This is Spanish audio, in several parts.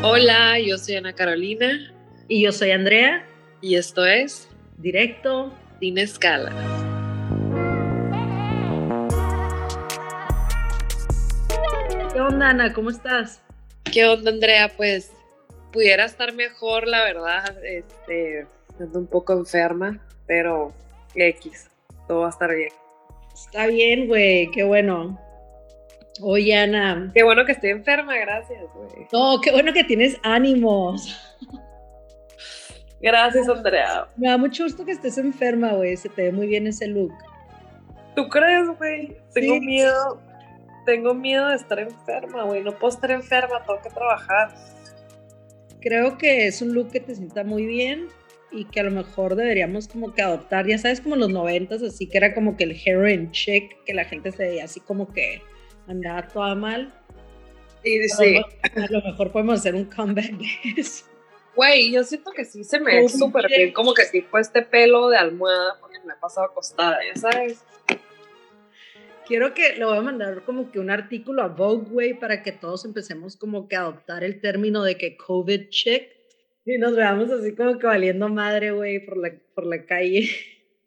Hola, yo soy Ana Carolina. Y yo soy Andrea. Y esto es Directo Sin Escala. ¿Qué onda, Ana? ¿Cómo estás? ¿Qué onda, Andrea? Pues pudiera estar mejor, la verdad. Este, ando un poco enferma, pero X, todo va a estar bien. Está bien, güey, qué bueno. Oye, Ana. Qué bueno que estoy enferma, gracias, güey. No, qué bueno que tienes ánimos. Gracias, Andrea. Me da mucho gusto que estés enferma, güey. Se te ve muy bien ese look. ¿Tú crees, güey? Tengo miedo. Tengo miedo de estar enferma, güey. No puedo estar enferma, tengo que trabajar. Creo que es un look que te sienta muy bien y que a lo mejor deberíamos como que adoptar, ya sabes, como los noventas, así que era como que el heroin chick, que la gente se veía así como que andaba toda mal. Sí, sí. A lo mejor podemos hacer un comeback de eso. Güey, yo siento que sí se me ve súper bien, como que tipo este pelo de almohada, porque me ha pasado acostada, ya sabes. Quiero que le voy a mandar como que un artículo a Vogue, güey, para que todos empecemos como que a adoptar el término de que COVID chick y nos veamos así como que valiendo madre, güey, por la, por la calle.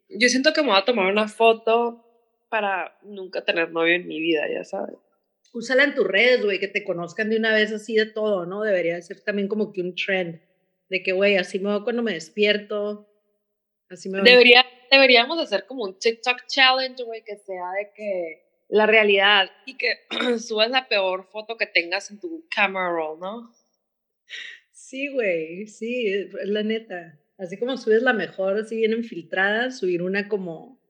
Yo siento que me voy a tomar una foto para nunca tener novio en mi vida, ya sabes. Úsala en tus redes, güey, que te conozcan de una vez así de todo, ¿no? Debería ser también como que un trend de que, güey, así me veo cuando me despierto. Así me Debería, deberíamos hacer como un TikTok challenge, güey, que sea de que la realidad y que subas la peor foto que tengas en tu camera roll, ¿no? Sí, güey, sí, es la neta. Así como subes la mejor, así bien infiltrada, subir una como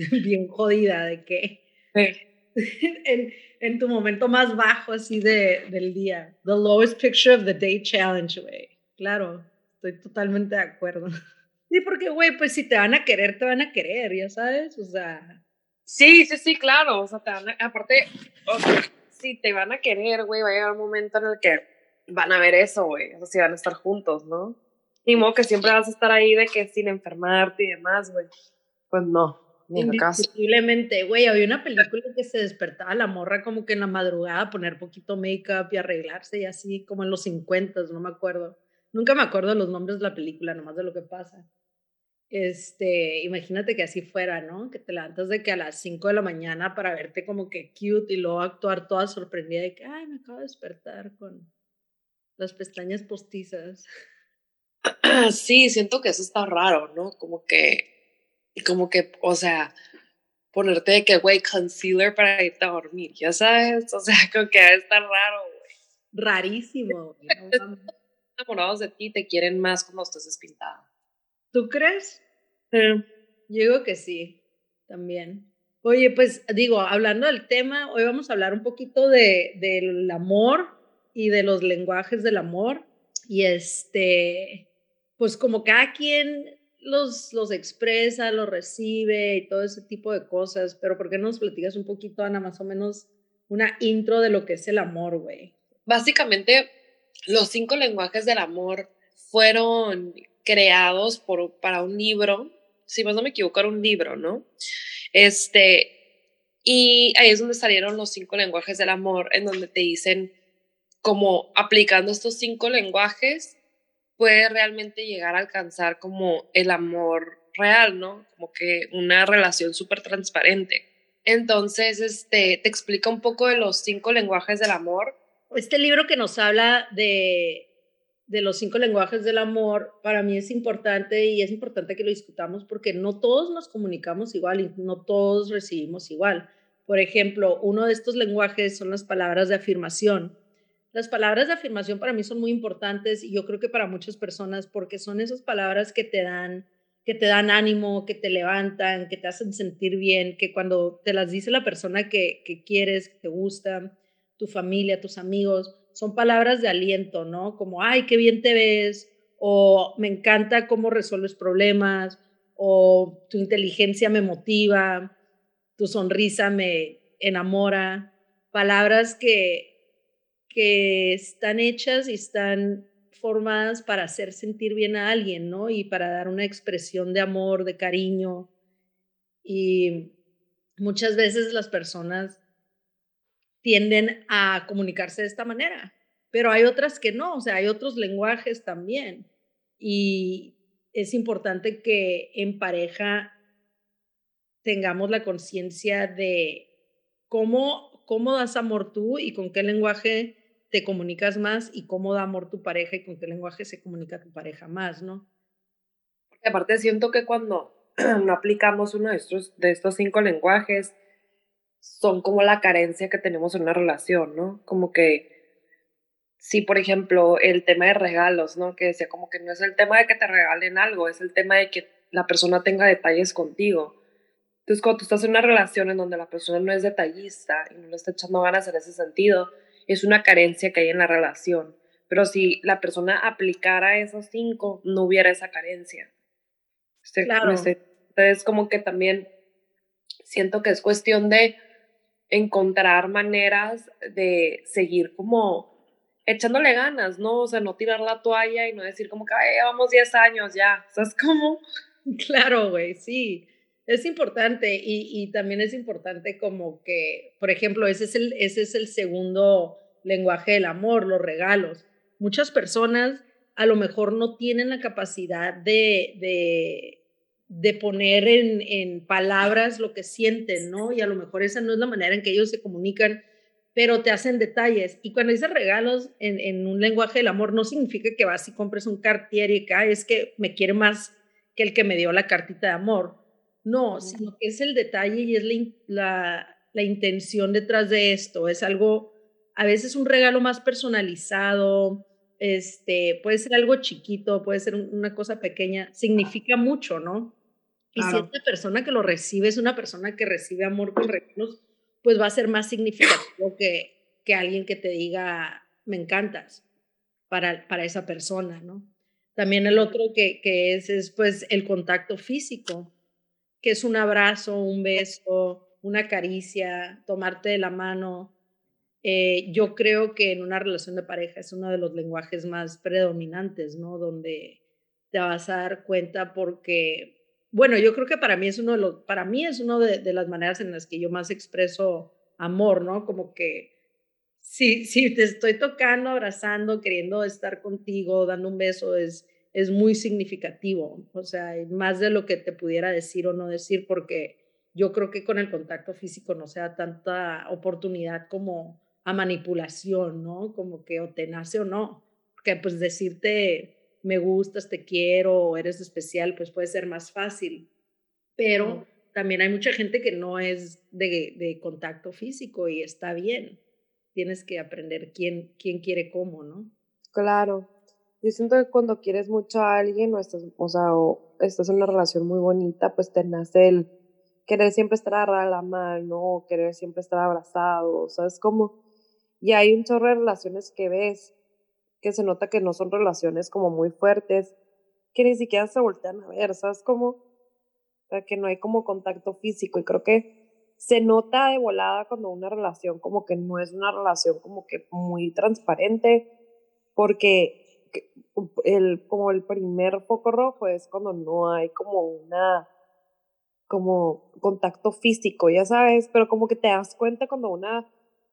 bien jodida de que en, en, tu momento más bajo así de, del día. The lowest picture of the day challenge, güey. Claro, estoy totalmente de acuerdo. Sí, porque, güey, pues si te van a querer, te van a querer, ya sabes, o sea. Sí, sí, sí, claro, o sea, te van a, aparte, o sea, si te van a querer, güey, va a llegar un momento en el que van a ver eso, güey, o sea, si van a estar juntos, ¿no? Ni modo que siempre vas a estar ahí de que sin enfermarte y demás, güey. Pues no, Indiscutiblemente, güey, había una película que se despertaba la morra como que en la madrugada a poner poquito make-up y arreglarse y así, como en los 50, no me acuerdo Nunca me acuerdo los nombres de la película, nomás de lo que pasa. Este, imagínate que así fuera, ¿no? Que te levantas de que a las 5 de la mañana para verte como que cute y luego actuar toda sorprendida de que, ay, me acabo de despertar con las pestañas postizas. Sí, siento que eso está raro, ¿no? Como que, como que, o sea, ponerte de que, güey, concealer para irte a dormir, ya sabes, o sea, como que estar raro, güey. Rarísimo. enamorados de ti te quieren más cuando estás despintada. ¿Tú crees? Yo digo que sí, también. Oye, pues digo, hablando del tema, hoy vamos a hablar un poquito de, del amor y de los lenguajes del amor. Y este, pues como cada quien los, los expresa, los recibe y todo ese tipo de cosas, pero ¿por qué no nos platicas un poquito, Ana, más o menos una intro de lo que es el amor, güey? Básicamente, los cinco lenguajes del amor fueron creados por, para un libro, si más no me equivoco, era un libro, ¿no? Este, y ahí es donde salieron los cinco lenguajes del amor, en donde te dicen como aplicando estos cinco lenguajes, puede realmente llegar a alcanzar como el amor real, ¿no? Como que una relación súper transparente. Entonces, este, te explica un poco de los cinco lenguajes del amor este libro que nos habla de, de los cinco lenguajes del amor, para mí es importante y es importante que lo discutamos porque no todos nos comunicamos igual y no todos recibimos igual. Por ejemplo, uno de estos lenguajes son las palabras de afirmación. Las palabras de afirmación para mí son muy importantes y yo creo que para muchas personas porque son esas palabras que te dan que te dan ánimo, que te levantan, que te hacen sentir bien, que cuando te las dice la persona que, que quieres, que te gusta, tu familia, tus amigos, son palabras de aliento, ¿no? Como, ay, qué bien te ves, o me encanta cómo resuelves problemas, o tu inteligencia me motiva, tu sonrisa me enamora. Palabras que, que están hechas y están formadas para hacer sentir bien a alguien, ¿no? Y para dar una expresión de amor, de cariño. Y muchas veces las personas tienden a comunicarse de esta manera. pero hay otras que no, o sea, hay otros lenguajes también. Y es importante que en pareja tengamos la conciencia de cómo, cómo das amor tú y con qué lenguaje te comunicas más y cómo da amor tu pareja y con qué lenguaje se comunica tu pareja más, ¿no? Porque aparte siento que cuando no aplicamos uno de estos, de estos cinco lenguajes, son como la carencia que tenemos en una relación, ¿no? Como que si, por ejemplo, el tema de regalos, ¿no? Que decía como que no es el tema de que te regalen algo, es el tema de que la persona tenga detalles contigo. Entonces, cuando tú estás en una relación en donde la persona no es detallista y no le está echando ganas en ese sentido, es una carencia que hay en la relación. Pero si la persona aplicara esos cinco, no hubiera esa carencia. Este, claro. Entonces, como que también siento que es cuestión de encontrar maneras de seguir como echándole ganas, ¿no? O sea, no tirar la toalla y no decir como que, ay, llevamos 10 años ya, ¿sabes cómo? Claro, güey, sí. Es importante y, también es importante como que, por ejemplo, ese es, el, ese es el segundo lenguaje del amor, los regalos. Muchas personas a lo mejor no tienen la capacidad de, de poner en, en, palabras lo que sienten, ¿no? Y a lo mejor esa no es la manera en que ellos se comunican, pero te hacen detalles. Y cuando dices regalos en, en un lenguaje del amor, no significa que vas y compres un cartier y que es que me quiere más que el que me dio la cartita de amor. No, sino que es el detalle y es la, la, la intención detrás de esto. Es algo, a veces un regalo más personalizado, este, puede ser algo chiquito, puede ser una cosa pequeña, significa mucho, ¿no? Y si esta persona que lo recibe es una persona que recibe amor con regalos, pues va a ser más significativo que, que alguien que te diga, me encantas, para, para esa persona, ¿no? También el otro que, que es, es pues el contacto físico, que es un abrazo, un beso, una caricia, tomarte de la mano. Eh, yo creo que en una relación de pareja es uno de los lenguajes más predominantes, ¿no? Donde te vas a dar cuenta porque bueno, yo creo que para mí es uno de los, para mí es una de, las maneras en las que yo más expreso amor, ¿no? Como que si, si te estoy tocando, abrazando, queriendo estar contigo, dando un beso, es, es muy significativo, o sea, más de lo que te pudiera decir o no decir, porque yo creo que con el contacto físico no sea tanta oportunidad como a manipulación, ¿no? Como que o te nace o no, porque pues decirte me gustas, te quiero, eres especial, pues puede ser más fácil. Pero también hay mucha gente que no es de, de, contacto físico y está bien. Tienes que aprender quién, quién quiere cómo, ¿no? Claro. Yo siento que cuando quieres mucho a alguien o estás, o sea, o estás en una relación muy bonita, pues te nace el querer siempre estar agarrada a la mano, querer siempre estar abrazado, ¿sabes cómo? Y hay un chorro de relaciones que ves que se nota que no son relaciones como muy fuertes, que ni siquiera se voltean a ver, ¿sabes cómo? que no hay como contacto físico y creo que se nota de volada cuando una relación como que no es una relación como que muy transparente, porque el, como el primer foco rojo es cuando no hay como una como contacto físico, ya sabes, pero como que te das cuenta cuando una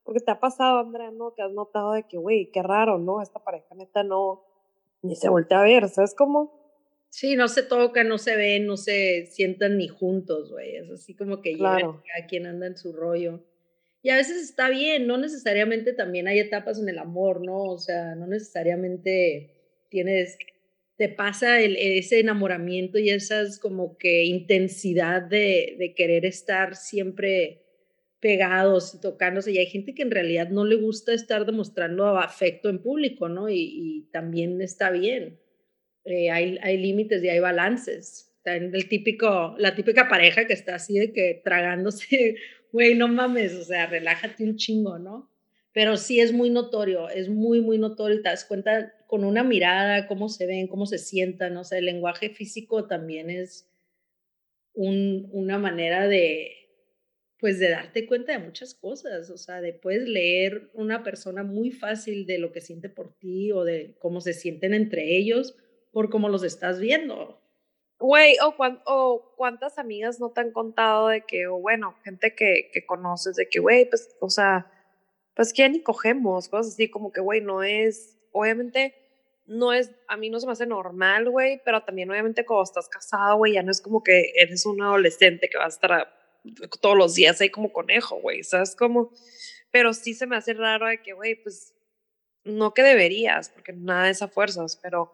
porque te ha pasado, Andrea, ¿no? Que has notado de que, güey, qué raro, ¿no? Esta pareja neta no, ni se voltea a ver, ¿sabes cómo? Sí, no se tocan, no se ven, no se sientan ni juntos, güey. Es así como que claro. a quien anda en su rollo. Y a veces está bien, no necesariamente también hay etapas en el amor, ¿no? O sea, no necesariamente tienes, te pasa ese enamoramiento y esas como que intensidad de, de querer estar siempre pegados y tocándose y hay gente que en realidad no le gusta estar demostrando afecto en público, ¿no? Y, también está bien. Eh, hay, hay límites y hay balances. El típico, la típica pareja que está así de que tragándose, güey, no mames, o sea, relájate un chingo, ¿no? Pero sí es muy notorio, es muy, muy notorio y te das cuenta con una mirada, cómo se ven, cómo se sientan, o sea, el lenguaje físico también es un, una manera de, pues de darte cuenta de muchas cosas, o sea, de puedes leer una persona muy fácil de lo que siente por ti o de cómo se sienten entre ellos por cómo los estás viendo. Güey, o, o, cuántas amigas no te han contado de que, o bueno, gente que, que conoces, de que, güey, pues, o sea, pues que ni cogemos, cosas así, como que, güey, no es, obviamente, no es, a mí no se me hace normal, güey, pero también obviamente cuando estás casado, güey, ya no es como que eres un adolescente que va a estar todos los días ahí como conejo, güey, ¿sabes? Como, pero sí se me hace raro de que, güey, pues, no que deberías, porque nada es a fuerzas, pero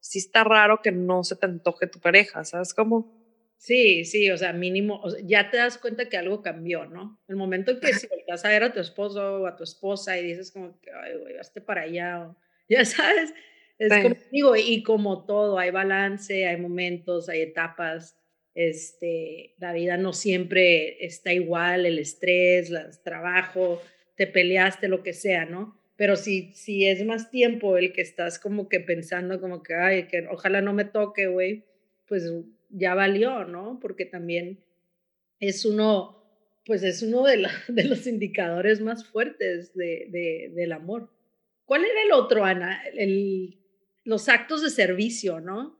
sí está raro que no se te antoje tu pareja, ¿sabes? Como, Sí, sí, o sea, mínimo, ya te das cuenta que algo cambió, ¿no? El momento en que si volteas a ver a tu esposo o a tu esposa y dices como que, ay, güey, hazte para allá, o, ya sabes, es como digo, y como todo, hay balance, hay momentos, hay etapas, este, la vida no siempre está igual, el estrés, el trabajo, te peleaste, lo que sea, ¿no? Pero si, si es más tiempo el que estás como que pensando como que, ay, que ojalá no me toque, güey, pues ya valió, ¿no? Porque también es uno, pues es uno de, de los indicadores más fuertes de, de, del amor. ¿Cuál era el otro, Ana? El, los actos de servicio, ¿no?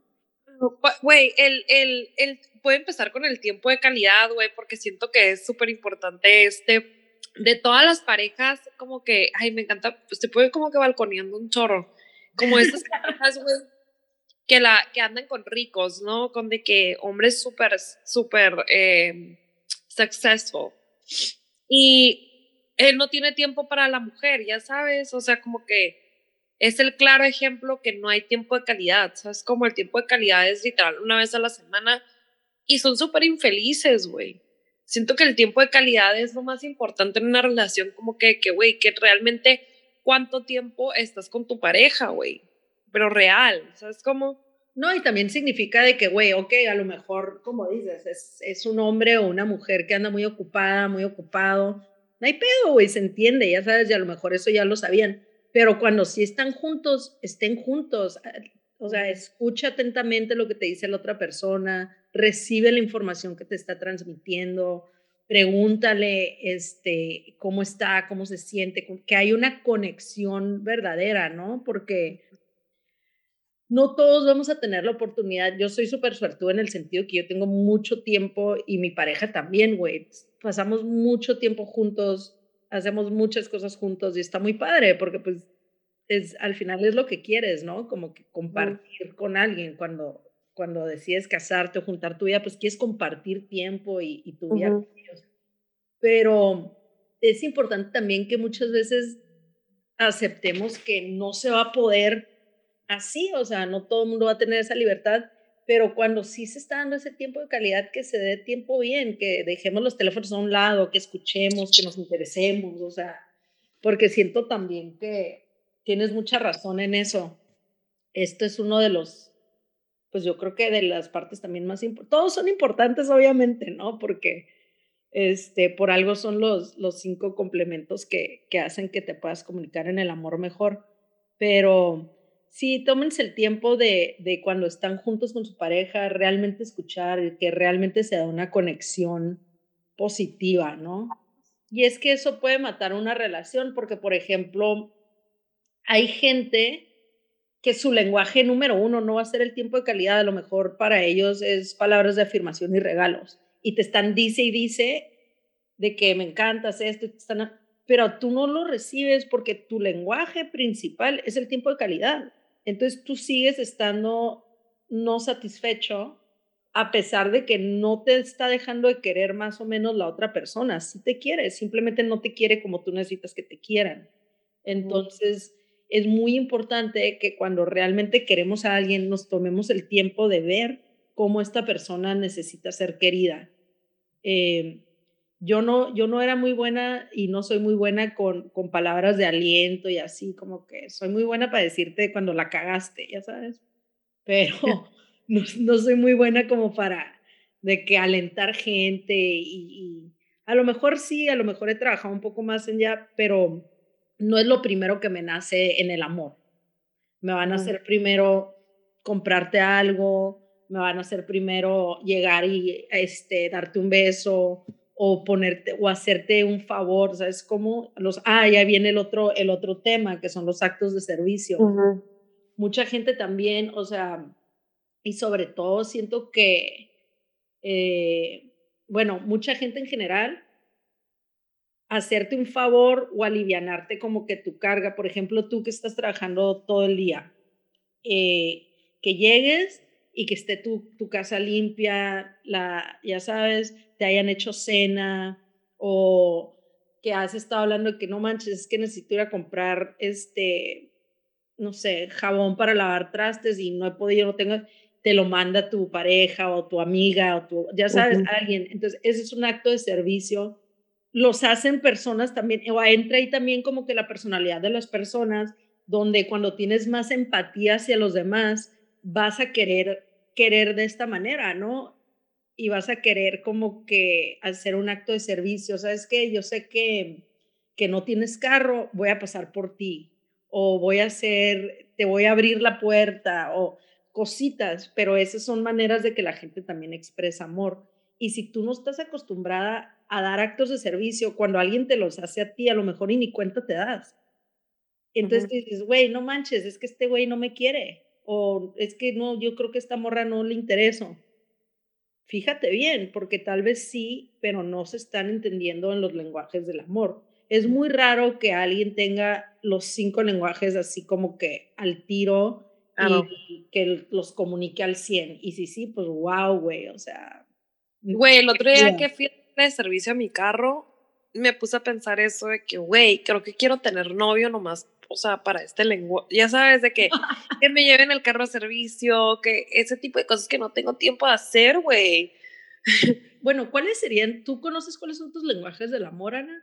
Güey, el, el, el, puede empezar con el tiempo de calidad, güey, porque siento que es súper importante este, de todas las parejas, como que, ay, me encanta, pues te puede como que balconeando un chorro, como esas parejas, güey, que, la, que andan con ricos, ¿no? Con de que hombres súper, súper eh, successful. Y él no tiene tiempo para la mujer, ya sabes, o sea, como que es el claro ejemplo que no hay tiempo de calidad, ¿sabes? Como el tiempo de calidad es literal una vez a la semana y son súper infelices, güey. Siento que el tiempo de calidad es lo más importante en una relación, como que, que, güey, que realmente cuánto tiempo estás con tu pareja, güey pero real, ¿sabes cómo? No, y también significa de que, güey, ok, a lo mejor, como dices, es, es un hombre o una mujer que anda muy ocupada, muy ocupado. No hay pedo, güey, se entiende, ya sabes, y a lo mejor eso ya lo sabían. Pero cuando sí están juntos, estén juntos. O sea, escucha atentamente lo que te dice la otra persona, recibe la información que te está transmitiendo, pregúntale este, cómo está, cómo se siente, que hay una conexión verdadera, ¿no? Porque no todos vamos a tener la oportunidad. Yo soy súper suertuda en el sentido que yo tengo mucho tiempo y mi pareja también, güey. Pasamos mucho tiempo juntos, hacemos muchas cosas juntos y está muy padre porque pues es, al final es lo que quieres, ¿no? Como que compartir con alguien cuando, cuando decides casarte o juntar tu vida, pues quieres compartir tiempo y, tu vida con ellos. Pero es importante también que muchas veces aceptemos que no se va a poder así, o sea, no todo el mundo va a tener esa libertad, pero cuando sí se está dando ese tiempo de calidad, que se dé tiempo bien, que dejemos los teléfonos a un lado, que escuchemos, que nos interesemos, o sea, porque siento también que tienes mucha razón en eso. Esto es uno de los, pues yo creo que de las partes también más importantes, todos son importantes obviamente, ¿no? Porque este, por algo son los, los cinco complementos que, que hacen que te puedas comunicar en el amor mejor, pero sí, tómense el tiempo de, de, cuando están juntos con su pareja, realmente escuchar, que realmente se da una conexión positiva, ¿no? Y es que eso puede matar una relación, porque, por ejemplo, hay gente que su lenguaje número uno no va a ser el tiempo de calidad, a lo mejor para ellos es palabras de afirmación y regalos, y te están dice y dice de que me encantas esto, están, pero tú no lo recibes porque tu lenguaje principal es el tiempo de calidad. Entonces tú sigues estando no satisfecho a pesar de que no te está dejando de querer más o menos la otra persona. Sí te quiere, simplemente no te quiere como tú necesitas que te quieran. Entonces es muy importante que cuando realmente queremos a alguien nos tomemos el tiempo de ver cómo esta persona necesita ser querida. Eh, yo no, yo no era muy buena y no soy muy buena con, con palabras de aliento y así, como que soy muy buena para decirte cuando la cagaste, ya sabes, pero no, no soy muy buena como para de que alentar gente y, a lo mejor sí, a lo mejor he trabajado un poco más en ya, pero no es lo primero que me nace en el amor. Me van a hacer primero comprarte algo, me van a hacer primero llegar y este, darte un beso o ponerte o hacerte un favor, ¿sabes cómo? Los, ah, ya viene el otro, el otro tema, que son los actos de servicio. Mucha gente también, o sea, y sobre todo siento que, eh, bueno, mucha gente en general hacerte un favor o alivianarte como que tu carga. Por ejemplo, tú que estás trabajando todo el día, eh, que llegues y que esté tu, tu casa limpia, la, ya sabes, te hayan hecho cena o que has estado hablando de que no manches, es que necesito ir a comprar este, no sé, jabón para lavar trastes y no he podido, no tengo, te lo manda tu pareja o tu amiga o tu, ya sabes, alguien. Entonces, ese es un acto de servicio. Los hacen personas también, o entra ahí también como que la personalidad de las personas, donde cuando tienes más empatía hacia los demás, vas a querer querer de esta manera, ¿no? Y vas a querer como que hacer un acto de servicio, ¿sabes qué? Yo sé que, que no tienes carro, voy a pasar por ti, o voy a hacer, te voy a abrir la puerta, o cositas, pero esas son maneras de que la gente también expresa amor. Y si tú no estás acostumbrada a dar actos de servicio, cuando alguien te los hace a ti, a lo mejor y ni cuenta te das. Entonces dices, güey, no manches, es que este güey no me quiere o es que no, yo creo que esta morra no le intereso. Fíjate bien, porque tal vez sí, pero no se están entendiendo en los lenguajes del amor. Es muy raro que alguien tenga los cinco lenguajes así como que al tiro y que los comunique al 100. Y sí, sí, pues wow, güey, o sea. Güey, el otro día que fui de servicio a mi carro, me puse a pensar eso de que, güey, creo que quiero tener novio nomás o sea, para este lenguaje, ya sabes, de que, que me lleven el carro a servicio, que ese tipo de cosas que no tengo tiempo de hacer, güey. Bueno, ¿cuáles serían, tú conoces cuáles son tus lenguajes del amor, Ana?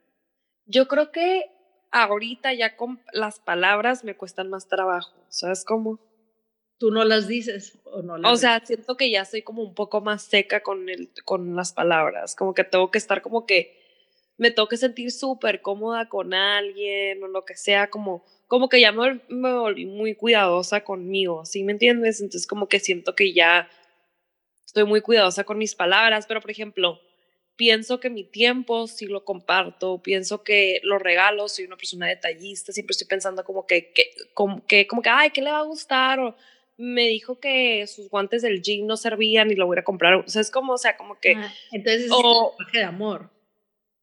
Yo creo que ahorita ya con las palabras me cuestan más trabajo, ¿sabes cómo? Tú no las dices o no las O sea, siento que ya soy como un poco más seca con, el, con las palabras, como que tengo que estar como que me tengo que sentir súper cómoda con alguien o lo que sea, como como que ya me, volví muy cuidadosa conmigo, ¿sí me entiendes? Entonces como que siento que ya estoy muy cuidadosa con mis palabras, pero por ejemplo, pienso que mi tiempo sí lo comparto, pienso que los regalos, soy una persona detallista, siempre estoy pensando como que, que, como que, como que, ay, ¿qué le va a gustar? O me dijo que sus guantes del gym no servían y lo voy a comprar. O sea, es como, o sea, como que... entonces es un de amor.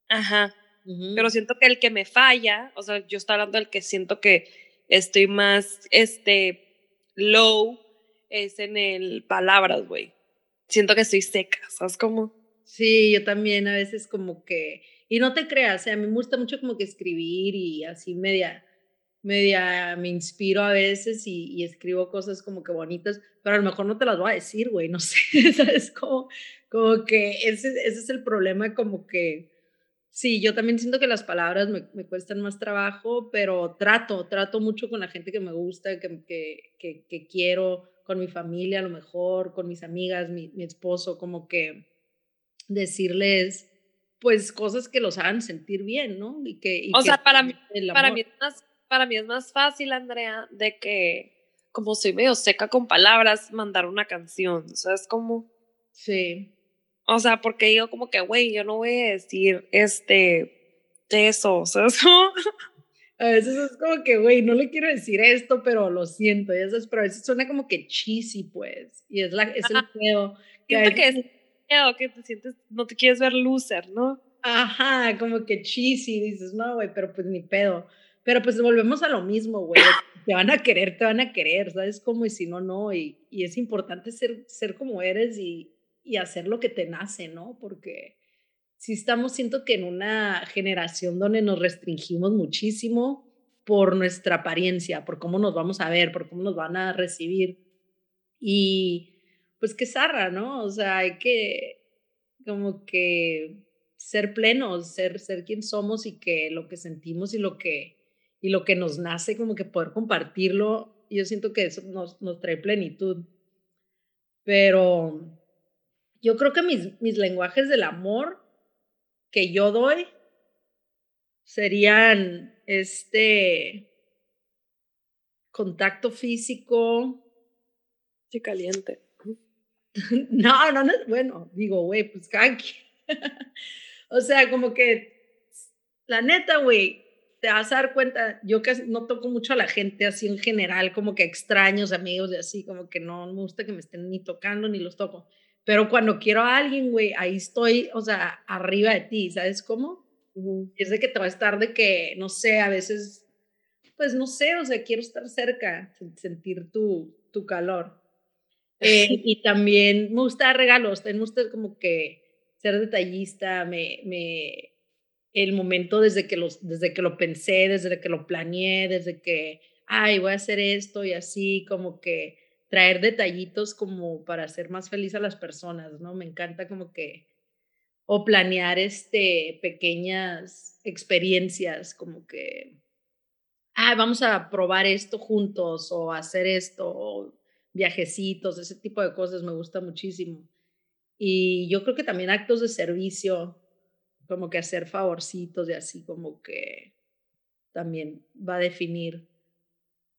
Ajá. Pero siento que el que me falla, o sea, yo estoy hablando del que siento que estoy más, este, low, es en el palabras, güey. Siento que estoy seca, ¿sabes cómo? Sí, yo también a veces como que, y no te creas, o sea, a mí me gusta mucho como que escribir y así media, media me inspiro a veces y, y, escribo cosas como que bonitas, pero a lo mejor no te las voy a decir, güey, no sé, ¿sabes? Como, como que ese, ese es el problema, como que Sí, yo también siento que las palabras me, me, cuestan más trabajo, pero trato, trato mucho con la gente que me gusta, que, que, que, quiero, con mi familia a lo mejor, con mis amigas, mi, mi esposo, como que decirles pues cosas que los hagan sentir bien, ¿no? Y que, o sea, para mí, para, mí es más, para mí es más fácil, Andrea, de que como soy medio seca con palabras, mandar una canción, ¿sabes cómo? Sí. O sea, porque digo como que, güey, yo no voy a decir este, de eso, o sea, A veces es como que, güey, no le quiero decir esto, pero lo siento, y eso es, pero a veces suena como que cheesy, pues, y es, la, es el pedo. Que, que es pedo, que te sientes, no te quieres ver loser, ¿no? Ajá, como que cheesy, dices, no, güey, pero pues ni pedo. Pero pues volvemos a lo mismo, güey. Te van a querer, te van a querer, ¿sabes? Como y si no, no. Y, y es importante ser, ser como eres y, y hacer lo que te nace, ¿no? Porque si estamos, siento que en una generación donde nos restringimos muchísimo por nuestra apariencia, por cómo nos vamos a ver, por cómo nos van a recibir. Y pues qué zarra, ¿no? O sea, hay que como que ser plenos, ser, ser quien somos y que lo que sentimos y lo que, y lo que nos nace, como que poder compartirlo. Yo siento que eso nos, nos trae plenitud. Pero yo creo que mis, mis lenguajes del amor que yo doy serían este contacto físico. Sí, caliente. No, no, no, bueno, digo, güey, pues canqui. o sea, como que, la neta, güey, te vas a dar cuenta, yo que no toco mucho a la gente así en general, como que extraños, amigos y así, como que no me gusta que me estén ni tocando ni los toco. Pero cuando quiero a alguien, güey, ahí estoy, o sea, arriba de ti, ¿sabes cómo? Es de que te va a estar de que, no sé, a veces, pues no sé, o sea, quiero estar cerca, sentir tu, tu calor. Eh, y también me gusta regalos, me gusta como que ser detallista, me, me, el momento desde que, los, desde que lo pensé, desde que lo planeé, desde que, ay, voy a hacer esto y así, como que traer detallitos como para hacer más feliz a las personas, ¿no? Me encanta como que, o planear este, pequeñas experiencias, como que, ah, vamos a probar esto juntos o hacer esto, o viajecitos, ese tipo de cosas me gusta muchísimo. Y yo creo que también actos de servicio, como que hacer favorcitos y así, como que también va a definir.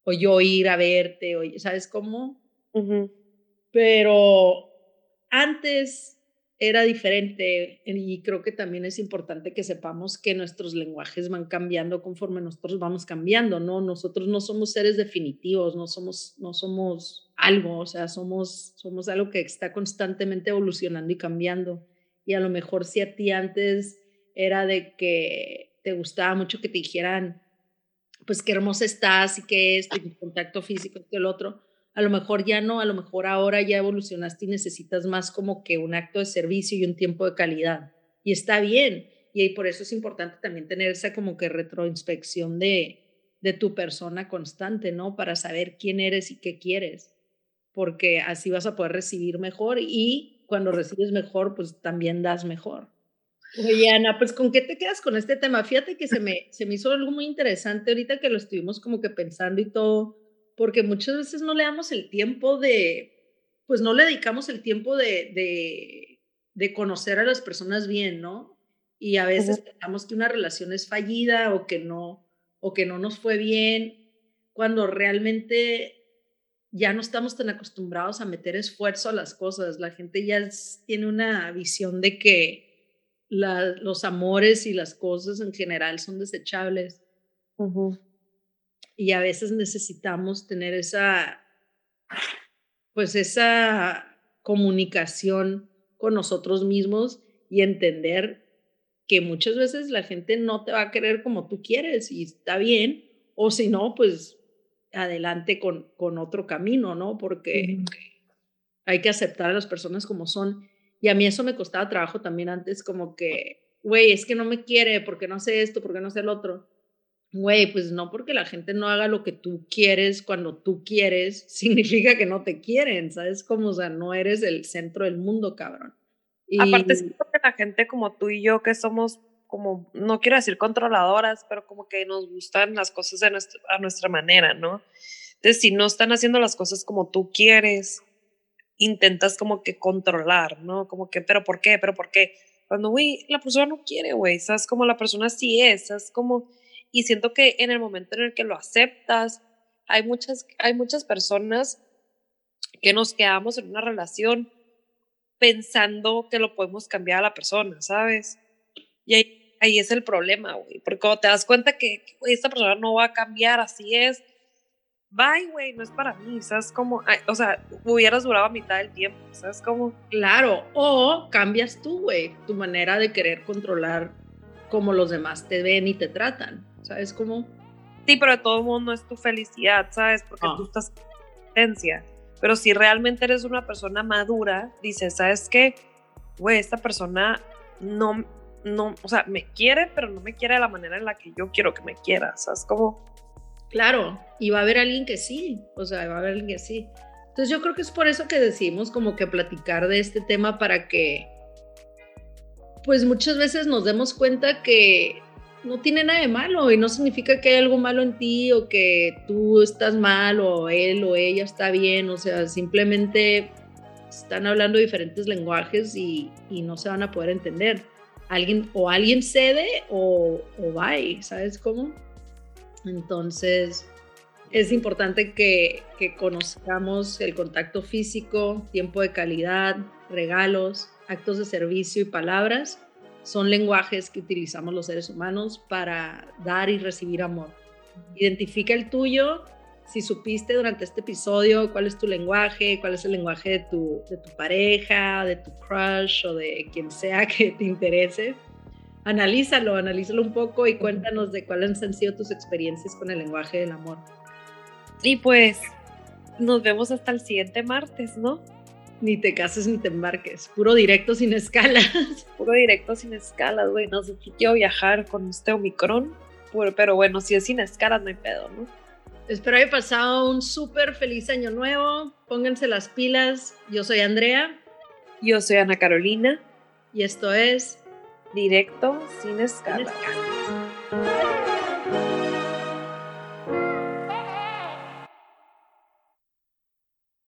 O yo ir a verte, o, ¿sabes cómo? Pero antes era diferente y creo que también es importante que sepamos que nuestros lenguajes van cambiando conforme nosotros vamos cambiando, ¿no? Nosotros no somos seres definitivos, no somos, no somos algo, o sea, somos, somos algo que está constantemente evolucionando y cambiando. Y a lo mejor si a ti antes era de que te gustaba mucho que te dijeran, pues qué hermosa estás y qué es, tu contacto físico, que el otro, a lo mejor ya no, a lo mejor ahora ya evolucionaste y necesitas más como que un acto de servicio y un tiempo de calidad. Y está bien. Y por eso es importante también tener esa como que retroinspección de, de tu persona constante, ¿no? Para saber quién eres y qué quieres. Porque así vas a poder recibir mejor y cuando recibes mejor, pues también das mejor. Oye, Ana, pues ¿con qué te quedas con este tema? Fíjate que se me, se me hizo algo muy interesante ahorita que lo estuvimos como que pensando y todo porque muchas veces no le damos el tiempo de, pues no le dedicamos el tiempo de, de, de conocer a las personas bien, ¿no? Y a veces pensamos que una relación es fallida o que no, o que no nos fue bien, cuando realmente ya no estamos tan acostumbrados a meter esfuerzo a las cosas. La gente ya tiene una visión de que los amores y las cosas en general son desechables y a veces necesitamos tener esa, pues esa comunicación con nosotros mismos y entender que muchas veces la gente no te va a querer como tú quieres y está bien, o si no, pues adelante con, con otro camino, ¿no? Porque hay que aceptar a las personas como son. Y a mí eso me costaba trabajo también antes, como que, güey, es que no me quiere, porque no sé esto, porque no sé el otro güey, pues no porque la gente no haga lo que tú quieres cuando tú quieres, significa que no te quieren, ¿sabes? Como, o sea, no eres el centro del mundo, cabrón. Y... Aparte, siento que la gente como tú y yo, que somos como, no quiero decir controladoras, pero como que nos gustan las cosas de nuestra, a nuestra manera, ¿no? Entonces, si no están haciendo las cosas como tú quieres, intentas como que controlar, ¿no? Como que, pero ¿por qué? ¿Pero por qué? Cuando, güey, la persona no quiere, güey, ¿sabes? Como la persona sí es, ¿sabes? Como y siento que en el momento en el que lo aceptas, hay muchas, hay muchas personas que nos quedamos en una relación pensando que lo podemos cambiar a la persona, ¿sabes? Y ahí, ahí es el problema, güey, porque cuando te das cuenta que, esta persona no va a cambiar, así es, bye, güey, no es para mí, ¿sabes? Como, o sea, hubieras durado a mitad del tiempo, ¿sabes? Como... Claro, o cambias tú, güey, tu manera de querer controlar cómo los demás te ven y te tratan. ¿Sabes cómo? Sí, pero de todo mundo es tu felicidad, ¿sabes? Porque tú ah. estás en Pero si realmente eres una persona madura, dices, ¿sabes qué? Güey, esta persona no, no, o sea, me quiere, pero no me quiere de la manera en la que yo quiero que me quiera, ¿sabes cómo? Claro, y va a haber alguien que sí, o sea, va a haber alguien que sí. Entonces yo creo que es por eso que decimos como que platicar de este tema para que, pues muchas veces nos demos cuenta que no tiene nada de malo y no significa que hay algo malo en ti o que tú estás mal o él o ella está bien, o sea, simplemente están hablando diferentes lenguajes y, no se van a poder entender. Alguien o alguien cede o, o bye, ¿sabes cómo? Entonces, es importante que, que conozcamos el contacto físico, tiempo de calidad, regalos, actos de servicio y palabras son lenguajes que utilizamos los seres humanos para dar y recibir amor. Identifica el tuyo. Si supiste durante este episodio cuál es tu lenguaje, cuál es el lenguaje de tu, de tu pareja, de tu crush o de quien sea que te interese, analízalo, analízalo un poco y cuéntanos de cuáles han sido tus experiencias con el lenguaje del amor. Y pues nos vemos hasta el siguiente martes, ¿no? Ni te cases ni te embarques, puro directo sin escalas. Puro directo sin escalas, güey. No sé si quiero viajar con este Omicron, pero bueno, si es sin escalas no hay pedo, ¿no? Espero haya pasado un súper feliz año nuevo. Pónganse las pilas. Yo soy Andrea. Yo soy Ana Carolina. Y esto es Directo sin escalas. Sin escalas.